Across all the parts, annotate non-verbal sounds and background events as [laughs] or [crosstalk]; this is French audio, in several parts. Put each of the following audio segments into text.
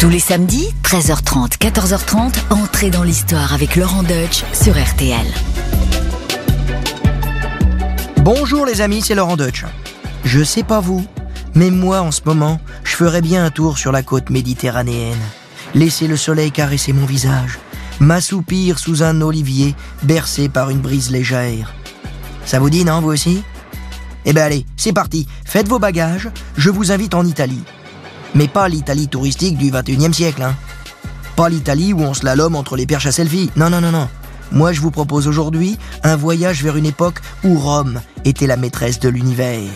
Tous les samedis, 13h30, 14h30, entrez dans l'histoire avec Laurent Deutsch sur RTL. Bonjour les amis, c'est Laurent Deutsch. Je sais pas vous, mais moi en ce moment, je ferais bien un tour sur la côte méditerranéenne. Laisser le soleil caresser mon visage, m'assoupir sous un olivier bercé par une brise légère. Ça vous dit, non, vous aussi? Eh ben allez, c'est parti, faites vos bagages, je vous invite en Italie. Mais pas l'Italie touristique du 21e siècle, hein. Pas l'Italie où on se l'homme entre les perches à selfie. Non, non, non, non. Moi, je vous propose aujourd'hui un voyage vers une époque où Rome était la maîtresse de l'univers.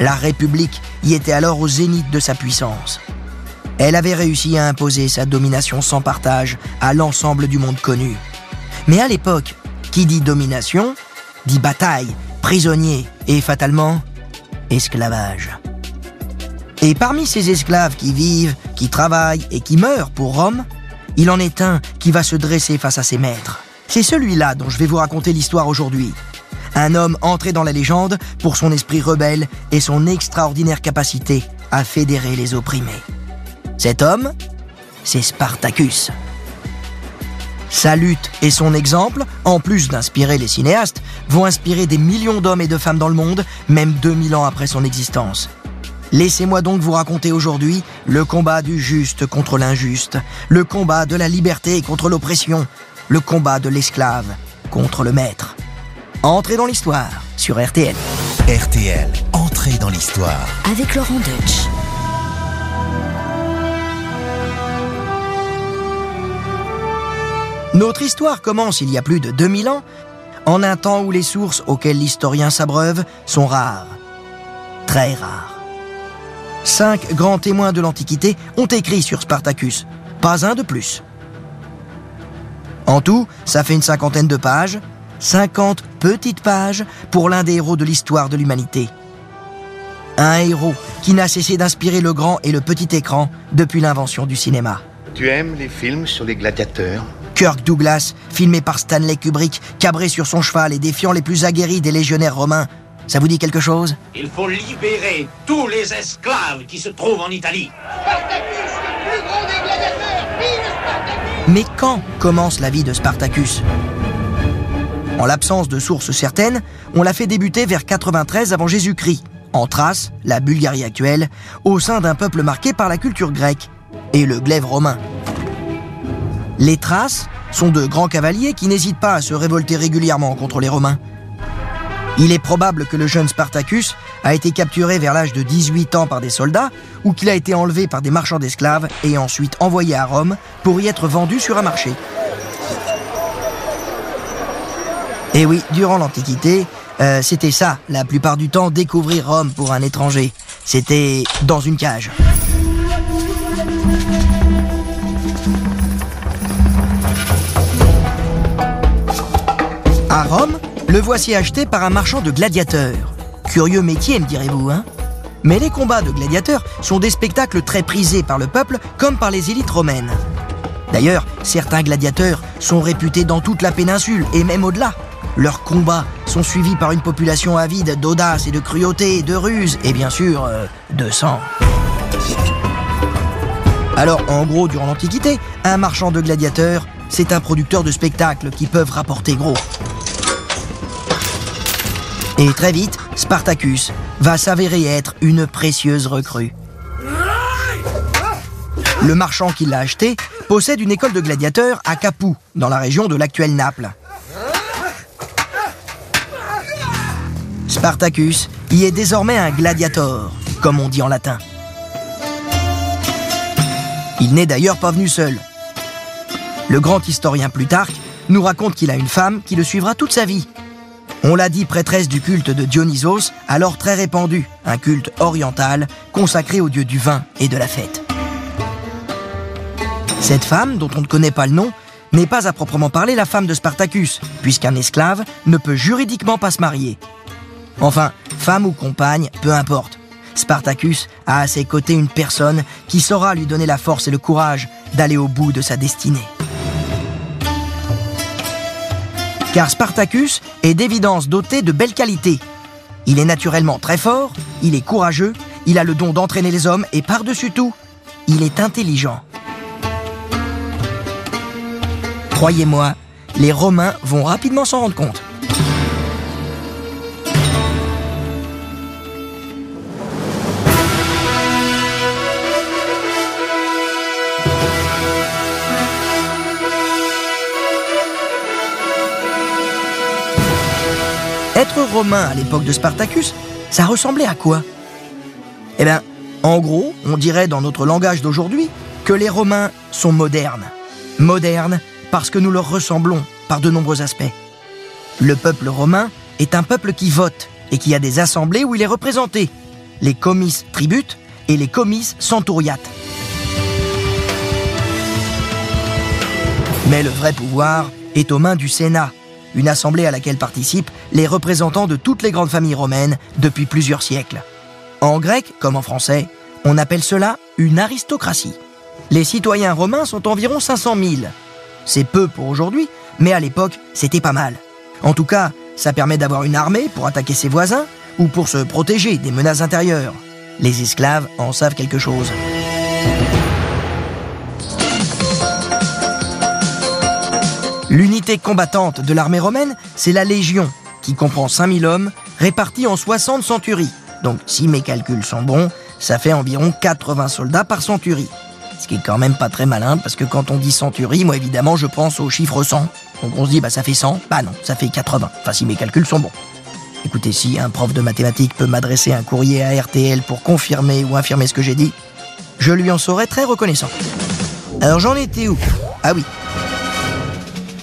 La République y était alors au zénith de sa puissance. Elle avait réussi à imposer sa domination sans partage à l'ensemble du monde connu. Mais à l'époque, qui dit domination, dit bataille, prisonnier et fatalement esclavage. Et parmi ces esclaves qui vivent, qui travaillent et qui meurent pour Rome, il en est un qui va se dresser face à ses maîtres. C'est celui-là dont je vais vous raconter l'histoire aujourd'hui. Un homme entré dans la légende pour son esprit rebelle et son extraordinaire capacité à fédérer les opprimés. Cet homme, c'est Spartacus. Sa lutte et son exemple, en plus d'inspirer les cinéastes, vont inspirer des millions d'hommes et de femmes dans le monde, même 2000 ans après son existence. Laissez-moi donc vous raconter aujourd'hui le combat du juste contre l'injuste, le combat de la liberté contre l'oppression, le combat de l'esclave contre le maître. Entrez dans l'histoire sur RTL. RTL, entrez dans l'histoire. Avec Laurent Deutsch. Notre histoire commence il y a plus de 2000 ans, en un temps où les sources auxquelles l'historien s'abreuve sont rares. Très rares. Cinq grands témoins de l'Antiquité ont écrit sur Spartacus, pas un de plus. En tout, ça fait une cinquantaine de pages, 50 petites pages pour l'un des héros de l'histoire de l'humanité. Un héros qui n'a cessé d'inspirer le grand et le petit écran depuis l'invention du cinéma. Tu aimes les films sur les gladiateurs? Kirk Douglas, filmé par Stanley Kubrick, cabré sur son cheval et défiant les plus aguerris des légionnaires romains. Ça vous dit quelque chose Il faut libérer tous les esclaves qui se trouvent en Italie. Mais quand commence la vie de Spartacus En l'absence de sources certaines, on l'a fait débuter vers 93 avant Jésus-Christ, en Thrace, la Bulgarie actuelle, au sein d'un peuple marqué par la culture grecque et le glaive romain. Les Thraces sont de grands cavaliers qui n'hésitent pas à se révolter régulièrement contre les Romains. Il est probable que le jeune Spartacus a été capturé vers l'âge de 18 ans par des soldats ou qu'il a été enlevé par des marchands d'esclaves et ensuite envoyé à Rome pour y être vendu sur un marché. Et oui, durant l'Antiquité, euh, c'était ça, la plupart du temps, découvrir Rome pour un étranger. C'était dans une cage. À Rome, le voici acheté par un marchand de gladiateurs. Curieux métier, me direz-vous, hein? Mais les combats de gladiateurs sont des spectacles très prisés par le peuple comme par les élites romaines. D'ailleurs, certains gladiateurs sont réputés dans toute la péninsule et même au-delà. Leurs combats sont suivis par une population avide d'audace et de cruauté, de ruse et bien sûr euh, de sang. Alors, en gros, durant l'Antiquité, un marchand de gladiateurs, c'est un producteur de spectacles qui peuvent rapporter gros. Et très vite, Spartacus va s'avérer être une précieuse recrue. Le marchand qui l'a acheté possède une école de gladiateurs à Capoue, dans la région de l'actuelle Naples. Spartacus y est désormais un gladiator, comme on dit en latin. Il n'est d'ailleurs pas venu seul. Le grand historien Plutarque nous raconte qu'il a une femme qui le suivra toute sa vie. On l'a dit prêtresse du culte de Dionysos, alors très répandu, un culte oriental consacré au dieu du vin et de la fête. Cette femme, dont on ne connaît pas le nom, n'est pas à proprement parler la femme de Spartacus, puisqu'un esclave ne peut juridiquement pas se marier. Enfin, femme ou compagne, peu importe. Spartacus a à ses côtés une personne qui saura lui donner la force et le courage d'aller au bout de sa destinée. car Spartacus est d'évidence doté de belles qualités. Il est naturellement très fort, il est courageux, il a le don d'entraîner les hommes et par-dessus tout, il est intelligent. Croyez-moi, les Romains vont rapidement s'en rendre compte. Être romain à l'époque de Spartacus, ça ressemblait à quoi? Eh bien, en gros, on dirait dans notre langage d'aujourd'hui que les Romains sont modernes. Modernes parce que nous leur ressemblons par de nombreux aspects. Le peuple romain est un peuple qui vote et qui a des assemblées où il est représenté. Les comices tributent et les comices centuriates. Mais le vrai pouvoir est aux mains du Sénat, une assemblée à laquelle participent les représentants de toutes les grandes familles romaines depuis plusieurs siècles. En grec, comme en français, on appelle cela une aristocratie. Les citoyens romains sont environ 500 000. C'est peu pour aujourd'hui, mais à l'époque, c'était pas mal. En tout cas, ça permet d'avoir une armée pour attaquer ses voisins ou pour se protéger des menaces intérieures. Les esclaves en savent quelque chose. L'unité combattante de l'armée romaine, c'est la Légion, qui comprend 5000 hommes répartis en 60 centuries. Donc si mes calculs sont bons, ça fait environ 80 soldats par centurie. Ce qui est quand même pas très malin, parce que quand on dit centurie, moi évidemment je pense au chiffre 100. Donc on se dit bah ça fait 100, bah non, ça fait 80. Enfin si mes calculs sont bons. Écoutez, si un prof de mathématiques peut m'adresser un courrier à RTL pour confirmer ou infirmer ce que j'ai dit, je lui en serais très reconnaissant. Alors j'en étais où? Ah oui,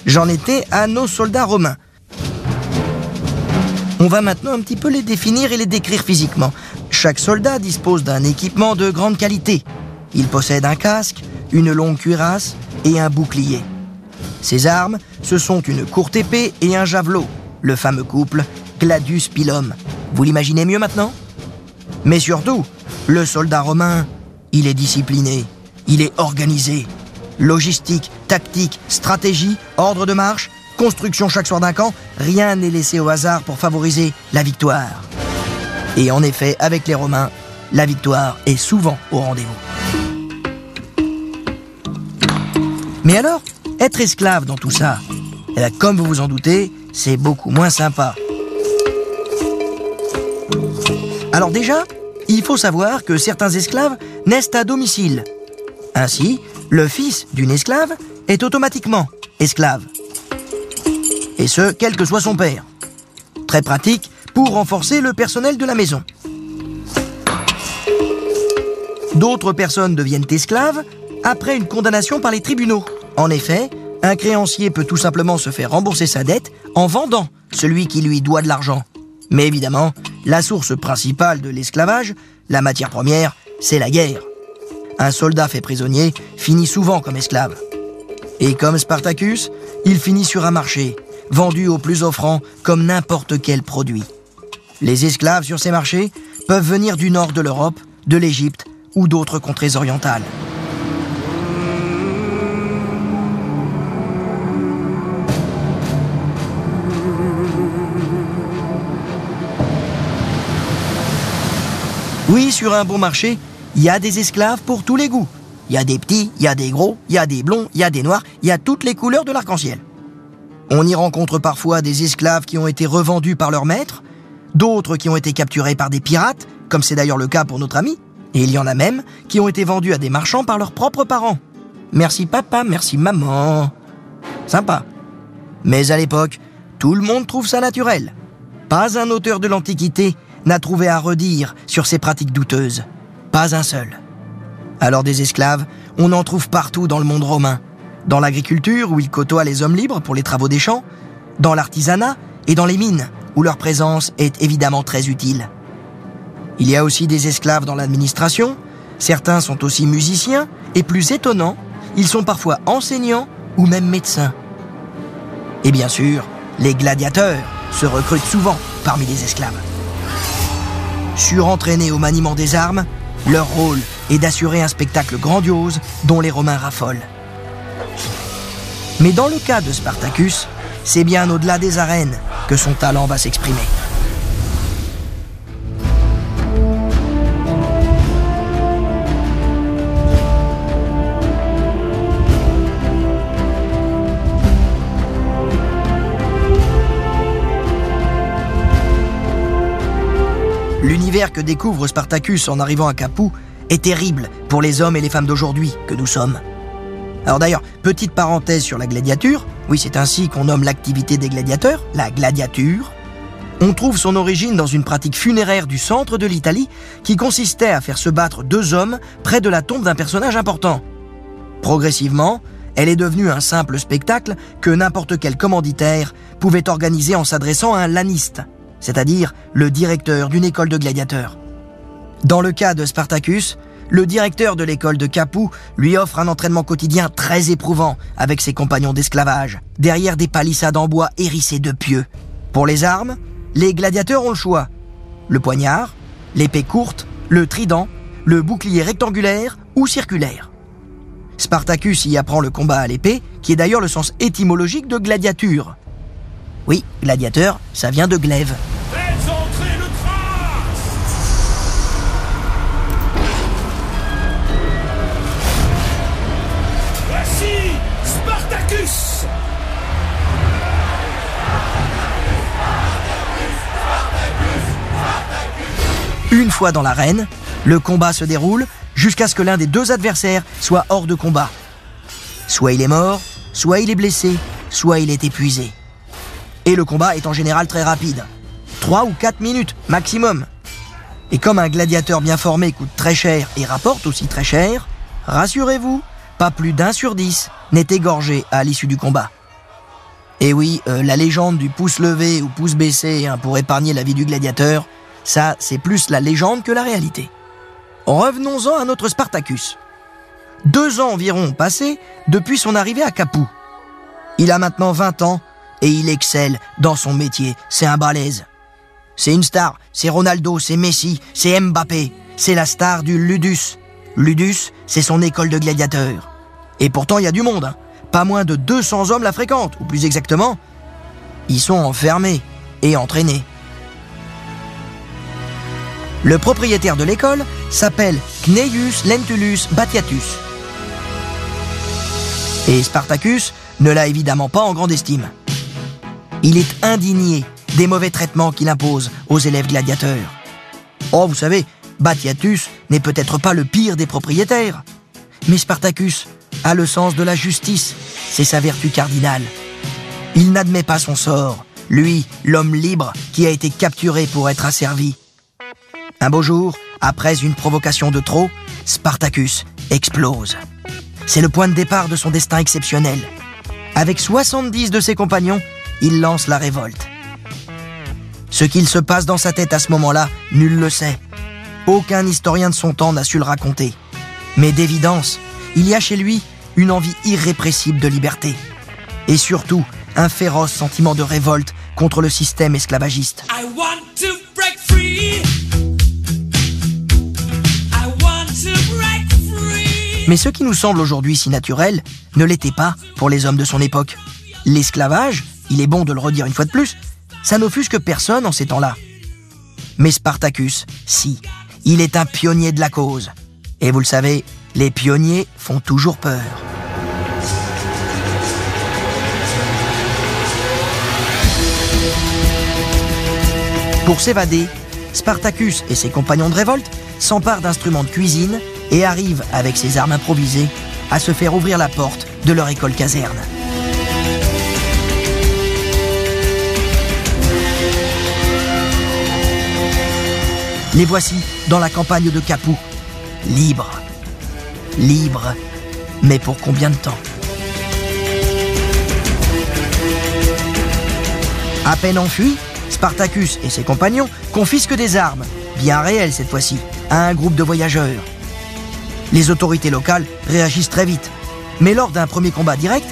J'en étais à nos soldats romains. On va maintenant un petit peu les définir et les décrire physiquement. Chaque soldat dispose d'un équipement de grande qualité. Il possède un casque, une longue cuirasse et un bouclier. Ses armes, ce sont une courte épée et un javelot, le fameux couple Gladius Pilum. Vous l'imaginez mieux maintenant? Mais surtout, le soldat romain, il est discipliné, il est organisé, Logistique, tactique, stratégie, ordre de marche, construction chaque soir d'un camp, rien n'est laissé au hasard pour favoriser la victoire. Et en effet, avec les Romains, la victoire est souvent au rendez-vous. Mais alors, être esclave dans tout ça, eh comme vous vous en doutez, c'est beaucoup moins sympa. Alors déjà, il faut savoir que certains esclaves naissent à domicile. Ainsi, le fils d'une esclave est automatiquement esclave. Et ce, quel que soit son père. Très pratique pour renforcer le personnel de la maison. D'autres personnes deviennent esclaves après une condamnation par les tribunaux. En effet, un créancier peut tout simplement se faire rembourser sa dette en vendant celui qui lui doit de l'argent. Mais évidemment, la source principale de l'esclavage, la matière première, c'est la guerre un soldat fait prisonnier finit souvent comme esclave. Et comme Spartacus, il finit sur un marché, vendu au plus offrant comme n'importe quel produit. Les esclaves sur ces marchés peuvent venir du nord de l'Europe, de l'Égypte ou d'autres contrées orientales. Oui, sur un bon marché, il y a des esclaves pour tous les goûts. Il y a des petits, il y a des gros, il y a des blonds, il y a des noirs, il y a toutes les couleurs de l'arc-en-ciel. On y rencontre parfois des esclaves qui ont été revendus par leur maître, d'autres qui ont été capturés par des pirates, comme c'est d'ailleurs le cas pour notre ami, et il y en a même qui ont été vendus à des marchands par leurs propres parents. Merci papa, merci maman. Sympa. Mais à l'époque, tout le monde trouve ça naturel. Pas un auteur de l'Antiquité n'a trouvé à redire sur ces pratiques douteuses. Pas un seul. Alors des esclaves, on en trouve partout dans le monde romain. Dans l'agriculture, où ils côtoient les hommes libres pour les travaux des champs, dans l'artisanat et dans les mines, où leur présence est évidemment très utile. Il y a aussi des esclaves dans l'administration, certains sont aussi musiciens, et plus étonnant, ils sont parfois enseignants ou même médecins. Et bien sûr, les gladiateurs se recrutent souvent parmi les esclaves. Surentraînés au maniement des armes, leur rôle et d'assurer un spectacle grandiose dont les Romains raffolent. Mais dans le cas de Spartacus, c'est bien au-delà des arènes que son talent va s'exprimer. L'univers que découvre Spartacus en arrivant à Capoue est terrible pour les hommes et les femmes d'aujourd'hui que nous sommes. Alors d'ailleurs, petite parenthèse sur la gladiature, oui c'est ainsi qu'on nomme l'activité des gladiateurs, la gladiature. On trouve son origine dans une pratique funéraire du centre de l'Italie qui consistait à faire se battre deux hommes près de la tombe d'un personnage important. Progressivement, elle est devenue un simple spectacle que n'importe quel commanditaire pouvait organiser en s'adressant à un laniste, c'est-à-dire le directeur d'une école de gladiateurs. Dans le cas de Spartacus, le directeur de l'école de Capoue lui offre un entraînement quotidien très éprouvant avec ses compagnons d'esclavage, derrière des palissades en bois hérissées de pieux. Pour les armes, les gladiateurs ont le choix. Le poignard, l'épée courte, le trident, le bouclier rectangulaire ou circulaire. Spartacus y apprend le combat à l'épée, qui est d'ailleurs le sens étymologique de gladiature. Oui, gladiateur, ça vient de glaive. Fois dans l'arène, le combat se déroule jusqu'à ce que l'un des deux adversaires soit hors de combat. Soit il est mort, soit il est blessé, soit il est épuisé. Et le combat est en général très rapide. 3 ou 4 minutes maximum. Et comme un gladiateur bien formé coûte très cher et rapporte aussi très cher, rassurez-vous, pas plus d'un sur dix n'est égorgé à l'issue du combat. Et oui, euh, la légende du pouce levé ou pouce baissé hein, pour épargner la vie du gladiateur, ça c'est plus la légende que la réalité. Revenons-en à notre Spartacus. Deux ans environ ont passé depuis son arrivée à Capoue. Il a maintenant 20 ans et il excelle dans son métier. C'est un balèze. C'est une star. C'est Ronaldo, c'est Messi, c'est Mbappé. C'est la star du Ludus. Ludus, c'est son école de gladiateurs. Et pourtant, il y a du monde. hein. Pas moins de 200 hommes la fréquentent, ou plus exactement, ils sont enfermés et entraînés. Le propriétaire de l'école s'appelle Cneius Lentulus Batiatus. Et Spartacus ne l'a évidemment pas en grande estime. Il est indigné des mauvais traitements qu'il impose aux élèves gladiateurs. Oh, vous savez, Batiatus n'est peut-être pas le pire des propriétaires. Mais Spartacus a le sens de la justice, c'est sa vertu cardinale. Il n'admet pas son sort, lui, l'homme libre qui a été capturé pour être asservi. Un beau jour, après une provocation de trop, Spartacus explose. C'est le point de départ de son destin exceptionnel. Avec 70 de ses compagnons, il lance la révolte. Ce qu'il se passe dans sa tête à ce moment-là, nul le sait. Aucun historien de son temps n'a su le raconter. Mais d'évidence, il y a chez lui une envie irrépressible de liberté. Et surtout, un féroce sentiment de révolte contre le système esclavagiste. Mais ce qui nous semble aujourd'hui si naturel ne l'était pas pour les hommes de son époque. L'esclavage, il est bon de le redire une fois de plus, ça n'offusque personne en ces temps-là. Mais Spartacus, si, il est un pionnier de la cause. Et vous le savez, les pionniers font toujours peur. Pour s'évader, Spartacus et ses compagnons de révolte s'emparent d'instruments de cuisine et arrivent, avec ses armes improvisées, à se faire ouvrir la porte de leur école caserne. Les voici dans la campagne de Capoue, libres. Libres, mais pour combien de temps? À peine enfui, Spartacus et ses compagnons confisquent des armes, bien réelles cette fois-ci, à un groupe de voyageurs. Les autorités locales réagissent très vite. Mais lors d'un premier combat direct,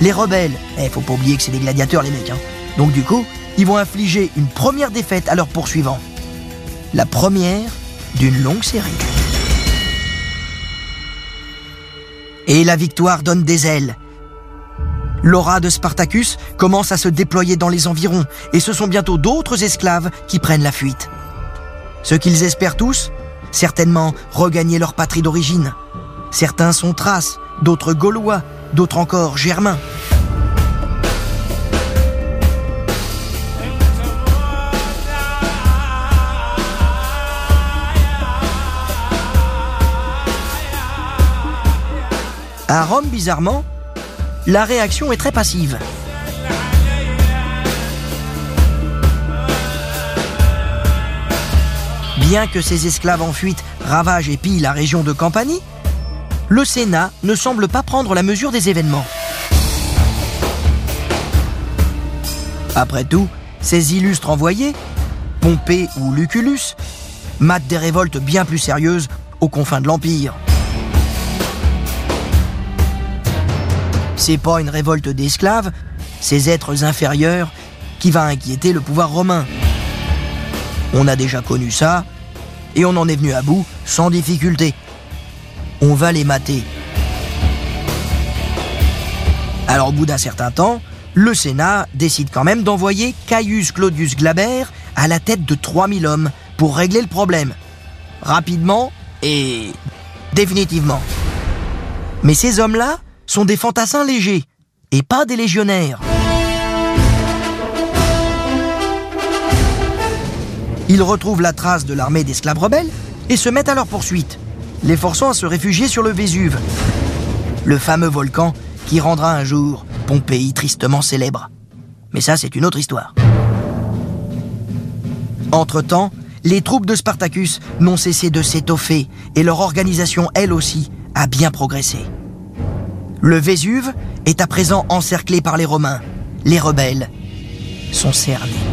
les rebelles, eh, faut pas oublier que c'est des gladiateurs les mecs, hein. donc du coup, ils vont infliger une première défaite à leurs poursuivants. La première d'une longue série. Et la victoire donne des ailes. L'aura de Spartacus commence à se déployer dans les environs, et ce sont bientôt d'autres esclaves qui prennent la fuite. Ce qu'ils espèrent tous, certainement regagner leur patrie d'origine. Certains sont thraces, d'autres gaulois, d'autres encore germains. À Rome, bizarrement, la réaction est très passive. Bien que ces esclaves en fuite ravagent et pillent la région de Campanie, le Sénat ne semble pas prendre la mesure des événements. Après tout, ces illustres envoyés, Pompée ou Lucullus, matent des révoltes bien plus sérieuses aux confins de l'Empire. C'est pas une révolte d'esclaves, ces êtres inférieurs, qui va inquiéter le pouvoir romain. On a déjà connu ça, et on en est venu à bout sans difficulté. On va les mater. Alors au bout d'un certain temps, le Sénat décide quand même d'envoyer Caius Claudius Glaber à la tête de 3000 hommes pour régler le problème. Rapidement et définitivement. Mais ces hommes-là sont des fantassins légers et pas des légionnaires. Ils retrouvent la trace de l'armée d'esclaves rebelles et se mettent à leur poursuite, les forçant à se réfugier sur le Vésuve, le fameux volcan qui rendra un jour Pompéi tristement célèbre. Mais ça, c'est une autre histoire. Entre-temps, les troupes de Spartacus n'ont cessé de s'étoffer et leur organisation, elle aussi, a bien progressé. Le Vésuve est à présent encerclé par les Romains. Les rebelles sont cernés.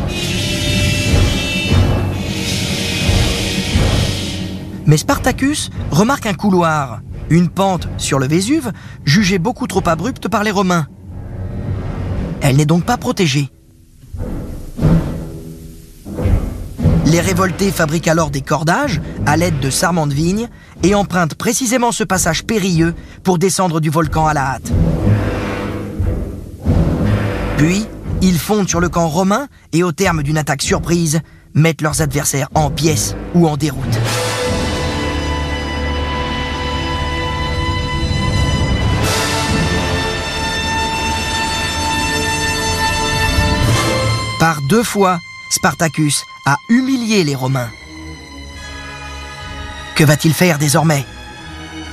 Mais Spartacus remarque un couloir, une pente sur le Vésuve, jugée beaucoup trop abrupte par les Romains. Elle n'est donc pas protégée. Les révoltés fabriquent alors des cordages à l'aide de sarments de vigne et empruntent précisément ce passage périlleux pour descendre du volcan à la hâte. Puis, ils fondent sur le camp romain et au terme d'une attaque surprise, mettent leurs adversaires en pièces ou en déroute. Deux fois, Spartacus a humilié les Romains. Que va-t-il faire désormais?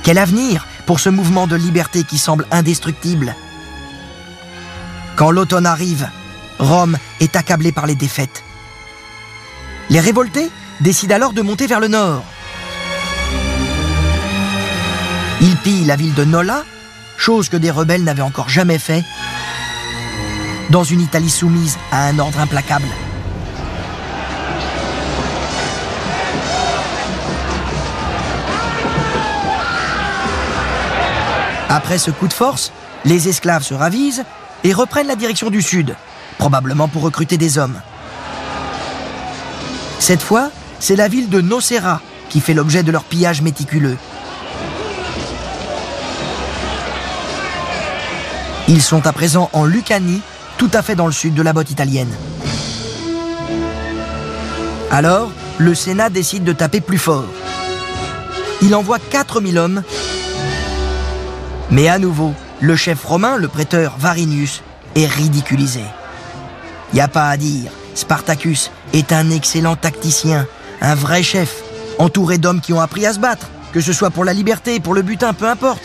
Quel avenir pour ce mouvement de liberté qui semble indestructible? Quand l'automne arrive, Rome est accablée par les défaites. Les révoltés décident alors de monter vers le nord. Ils pillent la ville de Nola, chose que des rebelles n'avaient encore jamais fait, dans une Italie soumise à un ordre implacable. Après ce coup de force, les esclaves se ravisent et reprennent la direction du sud, probablement pour recruter des hommes. Cette fois, c'est la ville de Nocera qui fait l'objet de leur pillage méticuleux. Ils sont à présent en Lucanie, tout à fait dans le sud de la botte italienne. Alors, le Sénat décide de taper plus fort. Il envoie 4000 hommes, mais à nouveau, le chef romain, le prêteur Varinius, est ridiculisé. Y a pas à dire, Spartacus est un excellent tacticien, un vrai chef, entouré d'hommes qui ont appris à se battre, que ce soit pour la liberté, pour le butin, peu importe.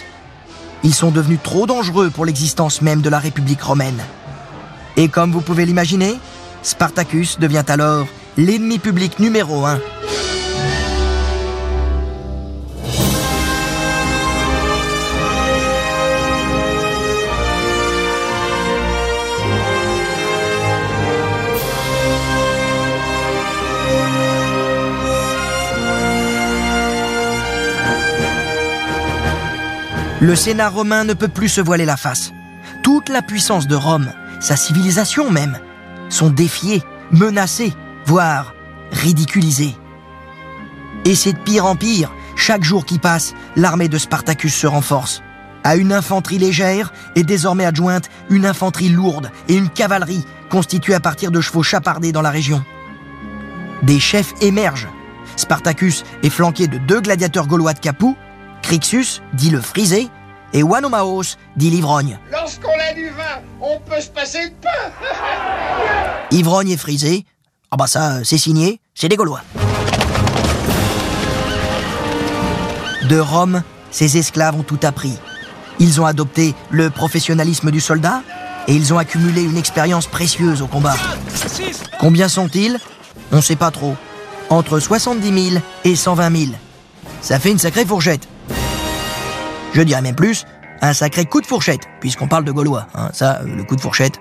Ils sont devenus trop dangereux pour l'existence même de la République romaine. Et comme vous pouvez l'imaginer, Spartacus devient alors l'ennemi public numéro un. Le Sénat romain ne peut plus se voiler la face. Toute la puissance de Rome, sa civilisation même, sont défiées, menacées, voire ridiculisées. Et c'est de pire en pire. Chaque jour qui passe, l'armée de Spartacus se renforce. À une infanterie légère est désormais adjointe une infanterie lourde et une cavalerie constituée à partir de chevaux chapardés dans la région. Des chefs émergent. Spartacus est flanqué de deux gladiateurs gaulois de Capoue, Crixus, dit le frisé, et Wanomaos, dit l'ivrogne. Du vin, on peut se passer de pain. [laughs] Ivrogne et frisé, ah bah ça, c'est signé, c'est des Gaulois. De Rome, ses esclaves ont tout appris. Ils ont adopté le professionnalisme du soldat et ils ont accumulé une expérience précieuse au combat. Combien sont-ils? On ne sait pas trop. Entre 70 000 et 120 000. Ça fait une sacrée fourchette. Je dirais même plus, un sacré coup de fourchette, puisqu'on parle de Gaulois. hein. Ça, euh, le coup de fourchette,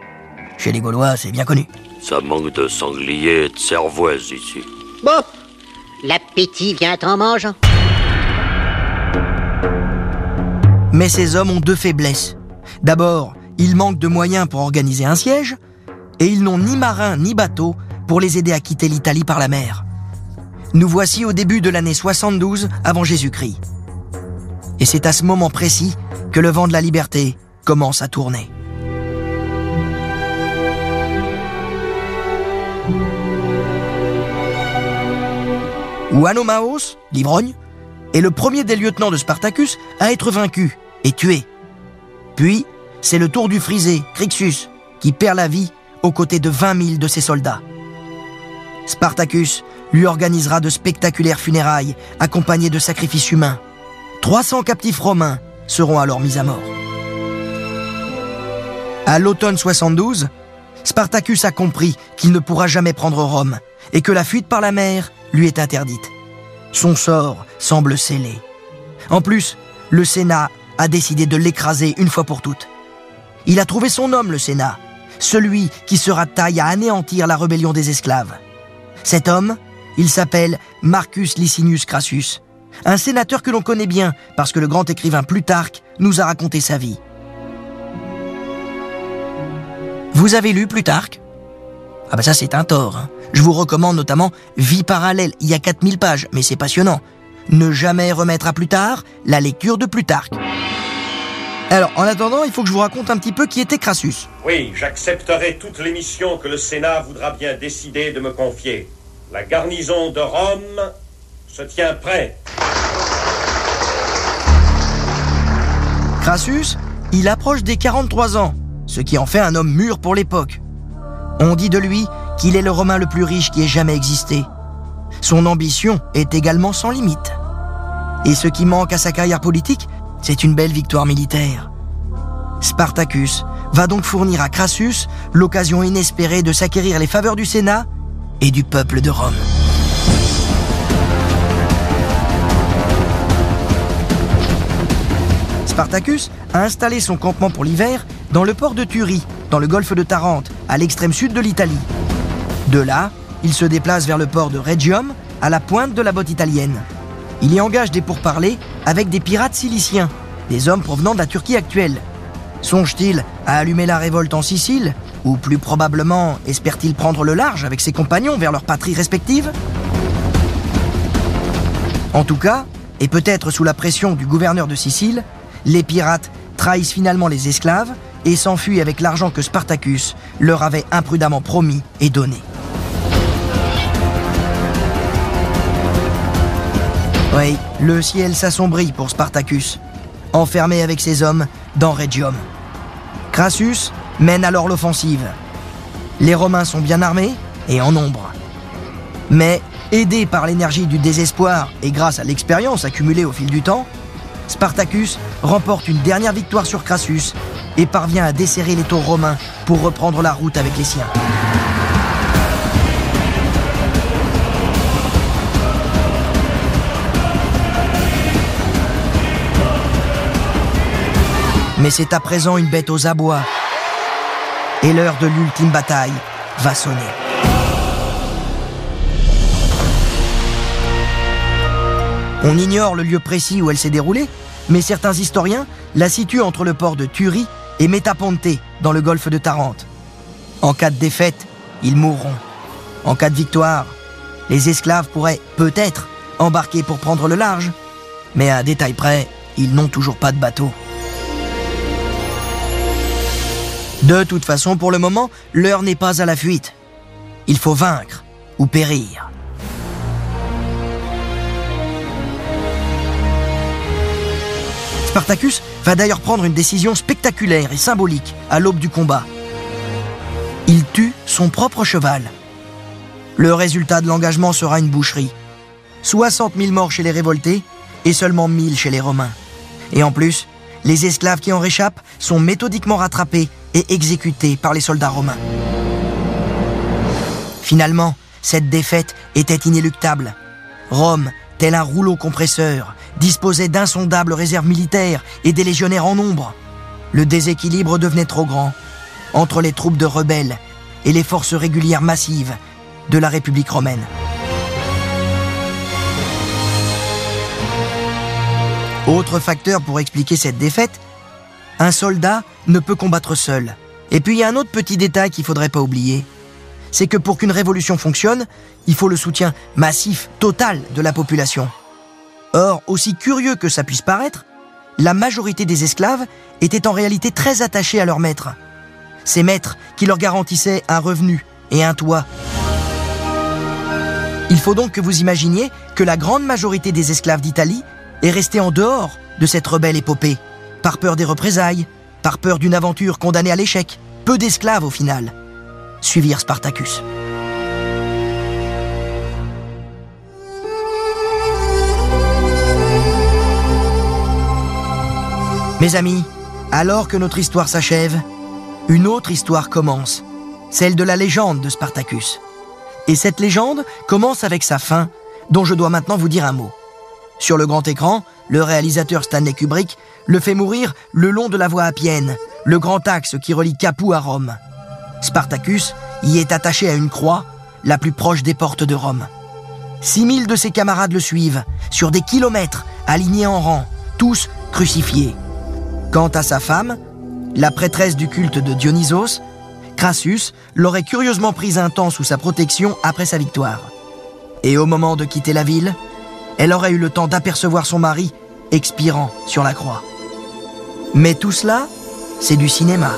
chez les Gaulois, c'est bien connu. Ça manque de sanglier et de cervoise ici. Bon, l'appétit vient en mangeant. Mais ces hommes ont deux faiblesses. D'abord, ils manquent de moyens pour organiser un siège, et ils n'ont ni marin ni bateau pour les aider à quitter l'Italie par la mer. Nous voici au début de l'année 72 avant Jésus-Christ. Et c'est à ce moment précis que le vent de la liberté commence à tourner. Ouanomaos, l'ivrogne, est le premier des lieutenants de Spartacus à être vaincu et tué. Puis, c'est le tour du frisé, Crixus, qui perd la vie aux côtés de 20 000 de ses soldats. Spartacus lui organisera de spectaculaires funérailles accompagnées de sacrifices humains. 300 captifs romains seront alors mis à mort. À l'automne 72, Spartacus a compris qu'il ne pourra jamais prendre Rome et que la fuite par la mer lui est interdite. Son sort semble scellé. En plus, le Sénat a décidé de l'écraser une fois pour toutes. Il a trouvé son homme, le Sénat, celui qui sera taille à anéantir la rébellion des esclaves. Cet homme, il s'appelle Marcus Licinius Crassus, un sénateur que l'on connaît bien parce que le grand écrivain Plutarque nous a raconté sa vie. Vous avez lu Plutarque? Ah bah ça c'est un tort. hein. Je vous recommande notamment Vie parallèle, il y a 4000 pages, mais c'est passionnant. Ne jamais remettre à plus tard la lecture de Plutarque. Alors, en attendant, il faut que je vous raconte un petit peu qui était Crassus. Oui, j'accepterai toutes les missions que le Sénat voudra bien décider de me confier. La garnison de Rome se tient prête. Crassus, il approche des 43 ans, ce qui en fait un homme mûr pour l'époque. On dit de lui qu'il est le Romain le plus riche qui ait jamais existé. Son ambition est également sans limite. Et ce qui manque à sa carrière politique, c'est une belle victoire militaire. Spartacus va donc fournir à Crassus l'occasion inespérée de s'acquérir les faveurs du Sénat et du peuple de Rome. Spartacus a installé son campement pour l'hiver dans le port de Turie, dans le golfe de Tarente, à l'extrême sud de l'Italie. De là, il se déplace vers le port de Regium, à la pointe de la botte italienne. Il y engage des pourparlers avec des pirates ciliciens, des hommes provenant de la Turquie actuelle. Songe-t-il à allumer la révolte en Sicile Ou plus probablement, espère-t-il prendre le large avec ses compagnons vers leurs patries respectives En tout cas, et peut-être sous la pression du gouverneur de Sicile, les pirates trahissent finalement les esclaves et s'enfuient avec l'argent que Spartacus leur avait imprudemment promis et donné. Oui, le ciel s'assombrit pour Spartacus, enfermé avec ses hommes dans Regium. Crassus mène alors l'offensive. Les Romains sont bien armés et en nombre. Mais, aidé par l'énergie du désespoir et grâce à l'expérience accumulée au fil du temps, Spartacus remporte une dernière victoire sur Crassus et parvient à desserrer les taux romains pour reprendre la route avec les siens. Mais c'est à présent une bête aux abois. Et l'heure de l'ultime bataille va sonner. On ignore le lieu précis où elle s'est déroulée, mais certains historiens la situent entre le port de Turie et Metaponte, dans le golfe de Tarente. En cas de défaite, ils mourront. En cas de victoire, les esclaves pourraient peut-être embarquer pour prendre le large, mais à détail près, ils n'ont toujours pas de bateau. De toute façon, pour le moment, l'heure n'est pas à la fuite. Il faut vaincre ou périr. Spartacus va d'ailleurs prendre une décision spectaculaire et symbolique à l'aube du combat. Il tue son propre cheval. Le résultat de l'engagement sera une boucherie. 60 000 morts chez les révoltés et seulement 1000 chez les Romains. Et en plus, les esclaves qui en réchappent sont méthodiquement rattrapés et exécutés par les soldats romains. Finalement, cette défaite était inéluctable. Rome, tel un rouleau compresseur, disposait d'insondables réserves militaires et des légionnaires en nombre. Le déséquilibre devenait trop grand entre les troupes de rebelles et les forces régulières massives de la République romaine. Autre facteur pour expliquer cette défaite, un soldat ne peut combattre seul. Et puis il y a un autre petit détail qu'il faudrait pas oublier. C'est que pour qu'une révolution fonctionne, il faut le soutien massif, total de la population. Or, aussi curieux que ça puisse paraître, la majorité des esclaves étaient en réalité très attachés à leurs maîtres. Ces maîtres qui leur garantissaient un revenu et un toit. Il faut donc que vous imaginiez que la grande majorité des esclaves d'Italie est restée en dehors de cette rebelle épopée, par peur des représailles, par peur d'une aventure condamnée à l'échec. Peu d'esclaves au final suivirent Spartacus. Mes amis, alors que notre histoire s'achève, une autre histoire commence, celle de la légende de Spartacus. Et cette légende commence avec sa fin, dont je dois maintenant vous dire un mot. Sur le grand écran, le réalisateur Stanley Kubrick le fait mourir le long de la voie appienne, le grand axe qui relie Capoue à Rome. Spartacus y est attaché à une croix, la plus proche des portes de Rome. 6000 de ses camarades le suivent, sur des kilomètres, alignés en rang, tous crucifiés. Quant à sa femme, la prêtresse du culte de Dionysos, Crassus l'aurait curieusement prise un temps sous sa protection après sa victoire. Et au moment de quitter la ville, elle aurait eu le temps d'apercevoir son mari expirant sur la croix. Mais tout cela, c'est du cinéma.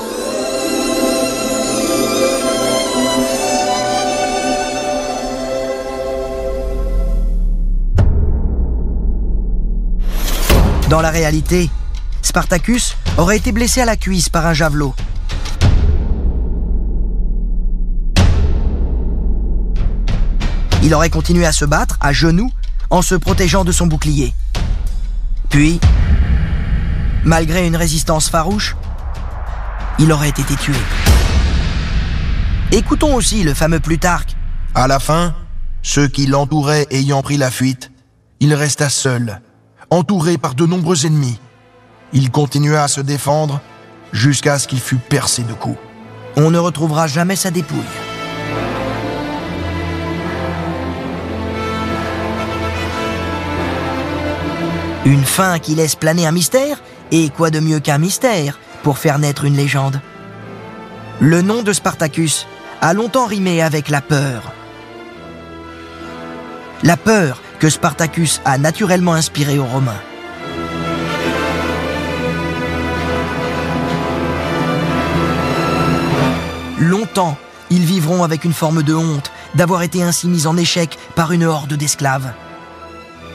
Dans la réalité, Spartacus aurait été blessé à la cuisse par un javelot. Il aurait continué à se battre à genoux en se protégeant de son bouclier. Puis, malgré une résistance farouche, il aurait été tué. Écoutons aussi le fameux Plutarque. À la fin, ceux qui l'entouraient ayant pris la fuite, il resta seul, entouré par de nombreux ennemis. Il continua à se défendre jusqu'à ce qu'il fût percé de coups. On ne retrouvera jamais sa dépouille. Une fin qui laisse planer un mystère, et quoi de mieux qu'un mystère pour faire naître une légende? Le nom de Spartacus a longtemps rimé avec la peur. La peur que Spartacus a naturellement inspirée aux Romains. Longtemps, ils vivront avec une forme de honte d'avoir été ainsi mis en échec par une horde d'esclaves.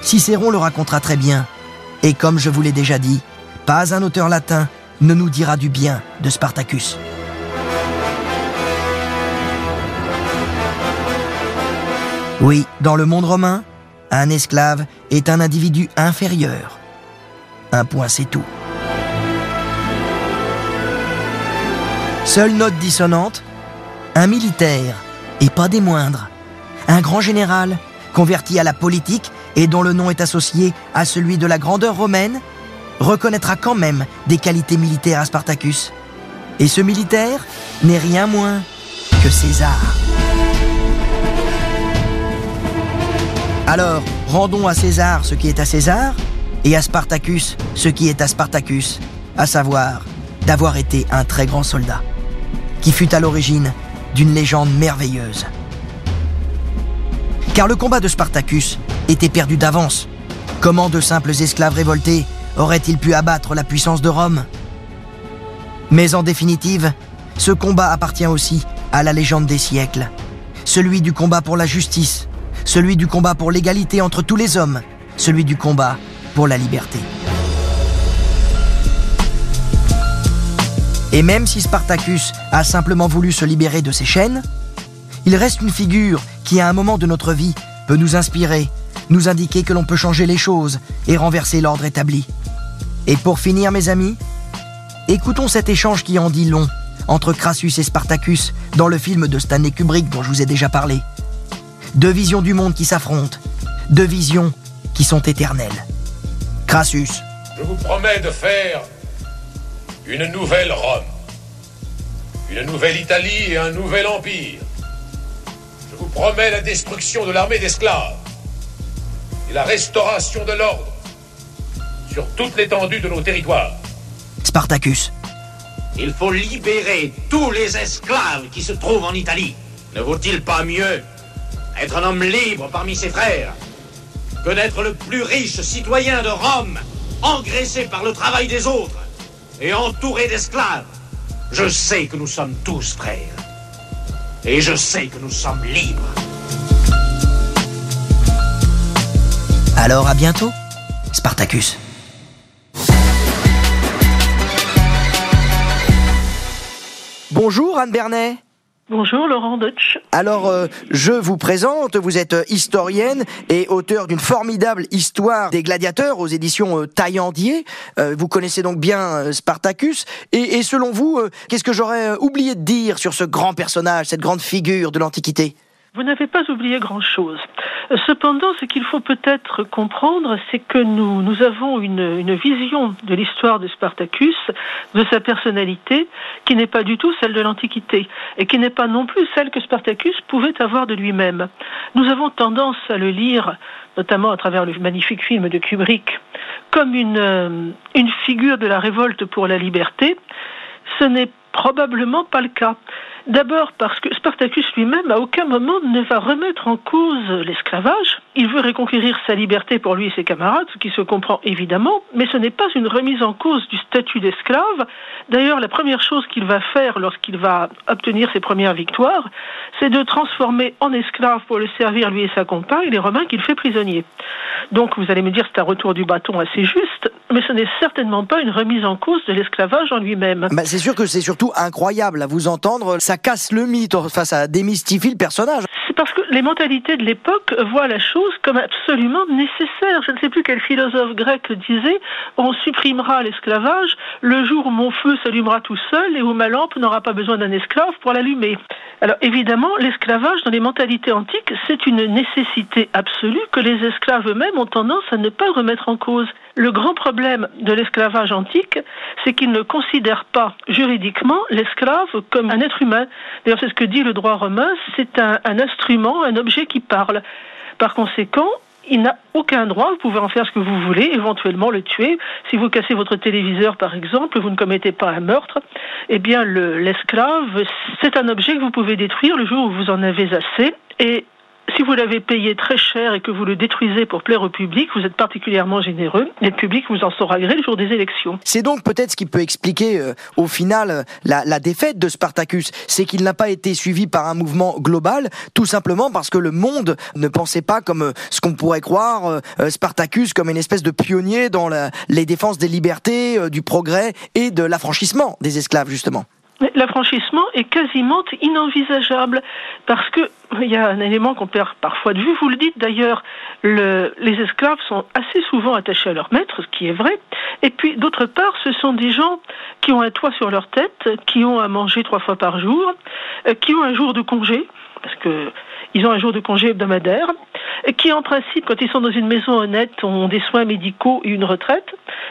Cicéron le racontera très bien. Et comme je vous l'ai déjà dit, pas un auteur latin ne nous dira du bien de Spartacus. Oui, dans le monde romain, un esclave est un individu inférieur. Un point, c'est tout. Seule note dissonante, un militaire, et pas des moindres, un grand général, converti à la politique et dont le nom est associé à celui de la grandeur romaine, reconnaîtra quand même des qualités militaires à Spartacus. Et ce militaire n'est rien moins que César. Alors, rendons à César ce qui est à César, et à Spartacus ce qui est à Spartacus, à savoir d'avoir été un très grand soldat, qui fut à l'origine d'une légende merveilleuse. Car le combat de Spartacus était perdu d'avance. Comment de simples esclaves révoltés auraient-ils pu abattre la puissance de Rome? Mais en définitive, ce combat appartient aussi à la légende des siècles, celui du combat pour la justice, celui du combat pour l'égalité entre tous les hommes, celui du combat pour la liberté. Et même si Spartacus a simplement voulu se libérer de ses chaînes, il reste une figure qui à un moment de notre vie peut nous inspirer, nous indiquer que l'on peut changer les choses et renverser l'ordre établi. Et pour finir, mes amis, écoutons cet échange qui en dit long entre Crassus et Spartacus dans le film de Stanley Kubrick dont je vous ai déjà parlé. Deux visions du monde qui s'affrontent, deux visions qui sont éternelles. Crassus, Je vous promets de faire une nouvelle Rome, une nouvelle Italie et un nouvel empire. Je vous promets la destruction de l'armée d'esclaves et la restauration de l'ordre sur toute l'étendue de nos territoires. Spartacus, Il faut libérer tous les esclaves qui se trouvent en Italie. Ne vaut-il pas mieux être un homme libre parmi ses frères que d'être le plus riche citoyen de Rome, engraissé par le travail des autres? Et entouré d'esclaves Je sais que nous sommes tous frères. Et je sais que nous sommes libres. alors à bientôt, Spartacus. Bonjour Anne Bernet. Bonjour Laurent Deutsch. Alors, euh, je vous présente, vous êtes euh, historienne et auteur d'une formidable histoire des gladiateurs aux éditions euh, Taillandier. Euh, vous connaissez donc bien euh, Spartacus. Et, et selon vous, qu'est-ce que j'aurais oublié de dire sur ce grand personnage, cette grande figure de l'Antiquité? Vous n'avez pas oublié grand-chose. Euh, Cependant, ce qu'il faut peut-être comprendre, c'est que nous, nous avons une, une vision de l'histoire de Spartacus, de sa personnalité, qui n'est pas du tout celle de l'Antiquité, et qui n'est pas non plus celle que Spartacus pouvait avoir de lui-même. Nous avons tendance à le lire, notamment à travers le magnifique film de Kubrick, comme une, euh, une figure de la révolte pour la liberté. Ce n'est probablement pas le cas. D'abord parce que Spartacus lui-même, à aucun moment, ne va remettre en cause l'esclavage. Il veut reconquérir sa liberté pour lui et ses camarades, ce qui se comprend évidemment, mais ce n'est pas une remise en cause du statut d'esclave. D'ailleurs, la première chose qu'il va faire lorsqu'il va obtenir ses premières victoires, c'est de transformer en esclave pour le servir lui et sa compagne les Romains qu'il fait prisonniers. Donc vous allez me dire c'est un retour du bâton assez juste, mais ce n'est certainement pas une remise en cause de l'esclavage en lui-même. bah, C'est sûr que c'est surtout incroyable à vous entendre. Ça casse le mythe, enfin ça démystifie le personnage. C'est parce que les mentalités de l'époque voient la chose comme absolument nécessaire. Je ne sais plus quel philosophe grec disait on supprimera l'esclavage le jour où mon feu s'allumera tout seul et où ma lampe n'aura pas besoin d'un esclave pour l'allumer. Alors évidemment, l'esclavage dans les mentalités antiques, c'est une nécessité absolue que les esclaves eux-mêmes ont tendance à ne pas remettre en cause. Le grand problème de l'esclavage antique, c'est qu'il ne considère pas juridiquement l'esclave comme un être humain. D'ailleurs, c'est ce que dit le droit romain, c'est un, un instrument, un objet qui parle. Par conséquent, il n'a aucun droit, vous pouvez en faire ce que vous voulez, éventuellement le tuer. Si vous cassez votre téléviseur, par exemple, vous ne commettez pas un meurtre, eh bien, le- l'esclave, c'est un objet que vous pouvez détruire le jour où vous en avez assez. Si vous l'avez payé très cher et que vous le détruisez pour plaire au public, vous êtes particulièrement généreux et le public vous en saura gré le jour des élections. C'est donc peut-être ce qui peut expliquer euh, au final euh, la, la défaite de Spartacus, c'est qu'il n'a pas été suivi par un mouvement global, tout simplement parce que le monde ne pensait pas comme euh, ce qu'on pourrait croire euh, euh, Spartacus comme une espèce de pionnier dans la- les défenses des libertés, du progrès et de l'affranchissement des esclaves justement. L'affranchissement est quasiment inenvisageable parce que il y a un élément qu'on perd parfois de vue. Vous le dites d'ailleurs, le- les esclaves sont assez souvent attachés à leur maître, ce qui est vrai. Et puis d'autre part, ce sont des gens qui ont un toit sur leur tête, qui ont à manger trois fois par jour, euh, qui ont un jour de congé parce que ils ont un jour de congé hebdomadaire, qui en principe, quand ils sont dans une maison honnête, ont des soins médicaux et une retraite,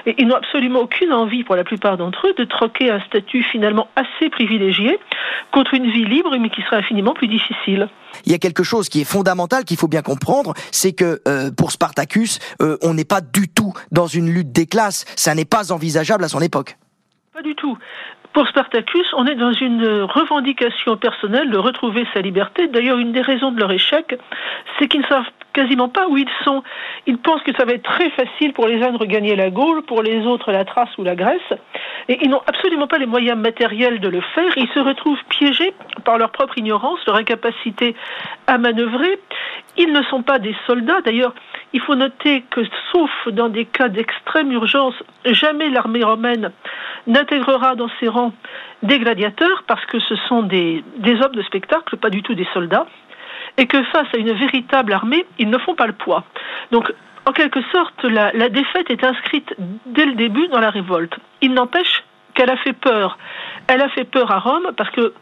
et ils n'ont absolument aucune envie, pour la plupart d'entre eux, de troquer un statut finalement assez privilégié contre une vie libre, mais qui serait infiniment plus difficile. Il y a quelque chose qui est fondamental qu'il faut bien comprendre, c'est que euh, pour Spartacus, euh, on n'est pas du tout dans une lutte des classes, ça n'est pas envisageable à son époque. Pas du tout. Pour Spartacus, on est dans une revendication personnelle de retrouver sa liberté. D'ailleurs, une des raisons de leur échec, c'est qu'ils ne savent quasiment pas où ils sont. Ils pensent que ça va être très facile pour les uns de regagner la Gaule, pour les autres la Thrace ou la Grèce, et ils n'ont absolument pas les moyens matériels de le faire. Ils se retrouvent piégés par leur propre ignorance, leur incapacité à manœuvrer. Ils ne sont pas des soldats. D'ailleurs, il faut noter que, sauf dans des cas d'extrême urgence, jamais l'armée romaine n'intégrera dans ses rangs des gladiateurs parce que ce sont des, des hommes de spectacle, pas du tout des soldats, et que face à une véritable armée, ils ne font pas le poids. Donc, En quelque sorte, la, défaite est inscrite dès le début dans la révolte. Il n'empêche qu'elle a fait peur. Elle a fait peur à Rome parce que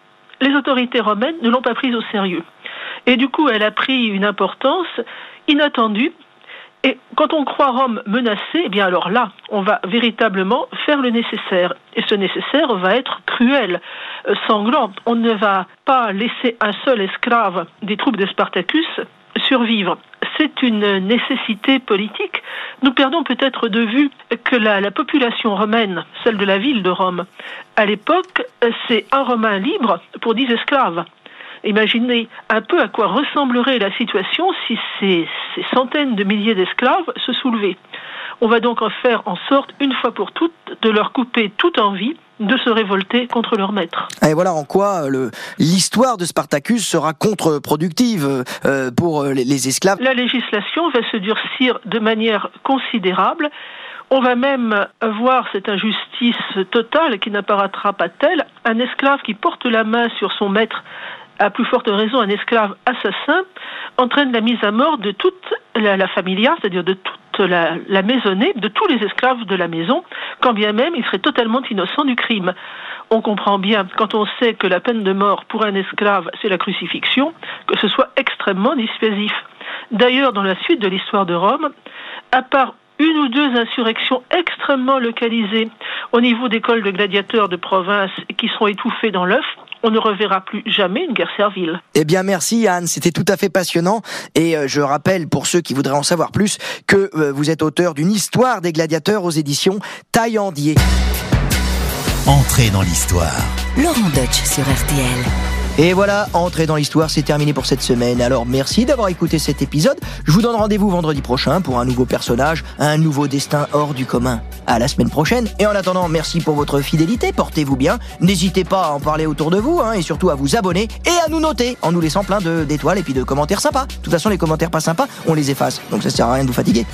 les autorités romaines ne l'ont pas prise au sérieux. Et du coup, elle a pris une importance inattendue. Et quand on croit Rome menacée, eh bien alors là, on va véritablement faire le nécessaire. Et ce nécessaire va être cruel, euh, sanglant. On ne va pas laisser un seul esclave des troupes de Spartacus survivre. C'est une nécessité politique. Nous perdons peut-être de vue que la, la population romaine, celle de la ville de Rome, à l'époque, c'est un Romain libre pour dix esclaves. Imaginez un peu à quoi ressemblerait la situation si ces, ces centaines de milliers d'esclaves se soulevaient. On va donc en faire en sorte, une fois pour toutes, de leur couper toute envie de se révolter contre leur maître. Et voilà en quoi le- l'histoire de Spartacus sera contre-productive euh, pour les, les esclaves. La législation va se durcir de manière considérable. On va même voir cette injustice totale qui n'apparaîtra pas telle. Un esclave qui porte la main sur son maître, à plus forte raison un esclave assassin, entraîne la mise à mort de toute la, la c'est-à-dire de toute la, maisonnée, de tous les esclaves de la maison, quand bien même il serait totalement innocent du crime. On comprend bien, quand on sait que la peine de mort pour un esclave, c'est la crucifixion, que ce soit extrêmement dissuasif. D'ailleurs, dans la suite de l'histoire de Rome, à part une ou deux insurrections extrêmement localisées au niveau des cols de gladiateurs de province qui seront étouffés dans l'œuf, on ne reverra plus jamais une guerre servile. Eh bien, merci Anne, c'était tout à fait passionnant. Et euh, je rappelle, pour ceux qui voudraient en savoir plus, que euh, vous êtes auteur d'une histoire des gladiateurs aux éditions Taillandier. Entrez dans l'histoire. Laurent Deutsch sur RTL. Et voilà, entrer dans l'histoire, c'est terminé pour cette semaine. Alors merci d'avoir écouté cet épisode. Je vous donne rendez-vous vendredi prochain pour un nouveau personnage, un nouveau destin hors du commun. À la semaine prochaine. Et en attendant, merci pour votre fidélité. Portez-vous bien. N'hésitez pas à en parler autour de vous hein, et surtout à vous abonner et à nous noter en nous laissant plein d'étoiles et puis de commentaires sympas. De toute façon, les commentaires pas sympas, on les efface. Donc ça sert à rien de vous fatiguer.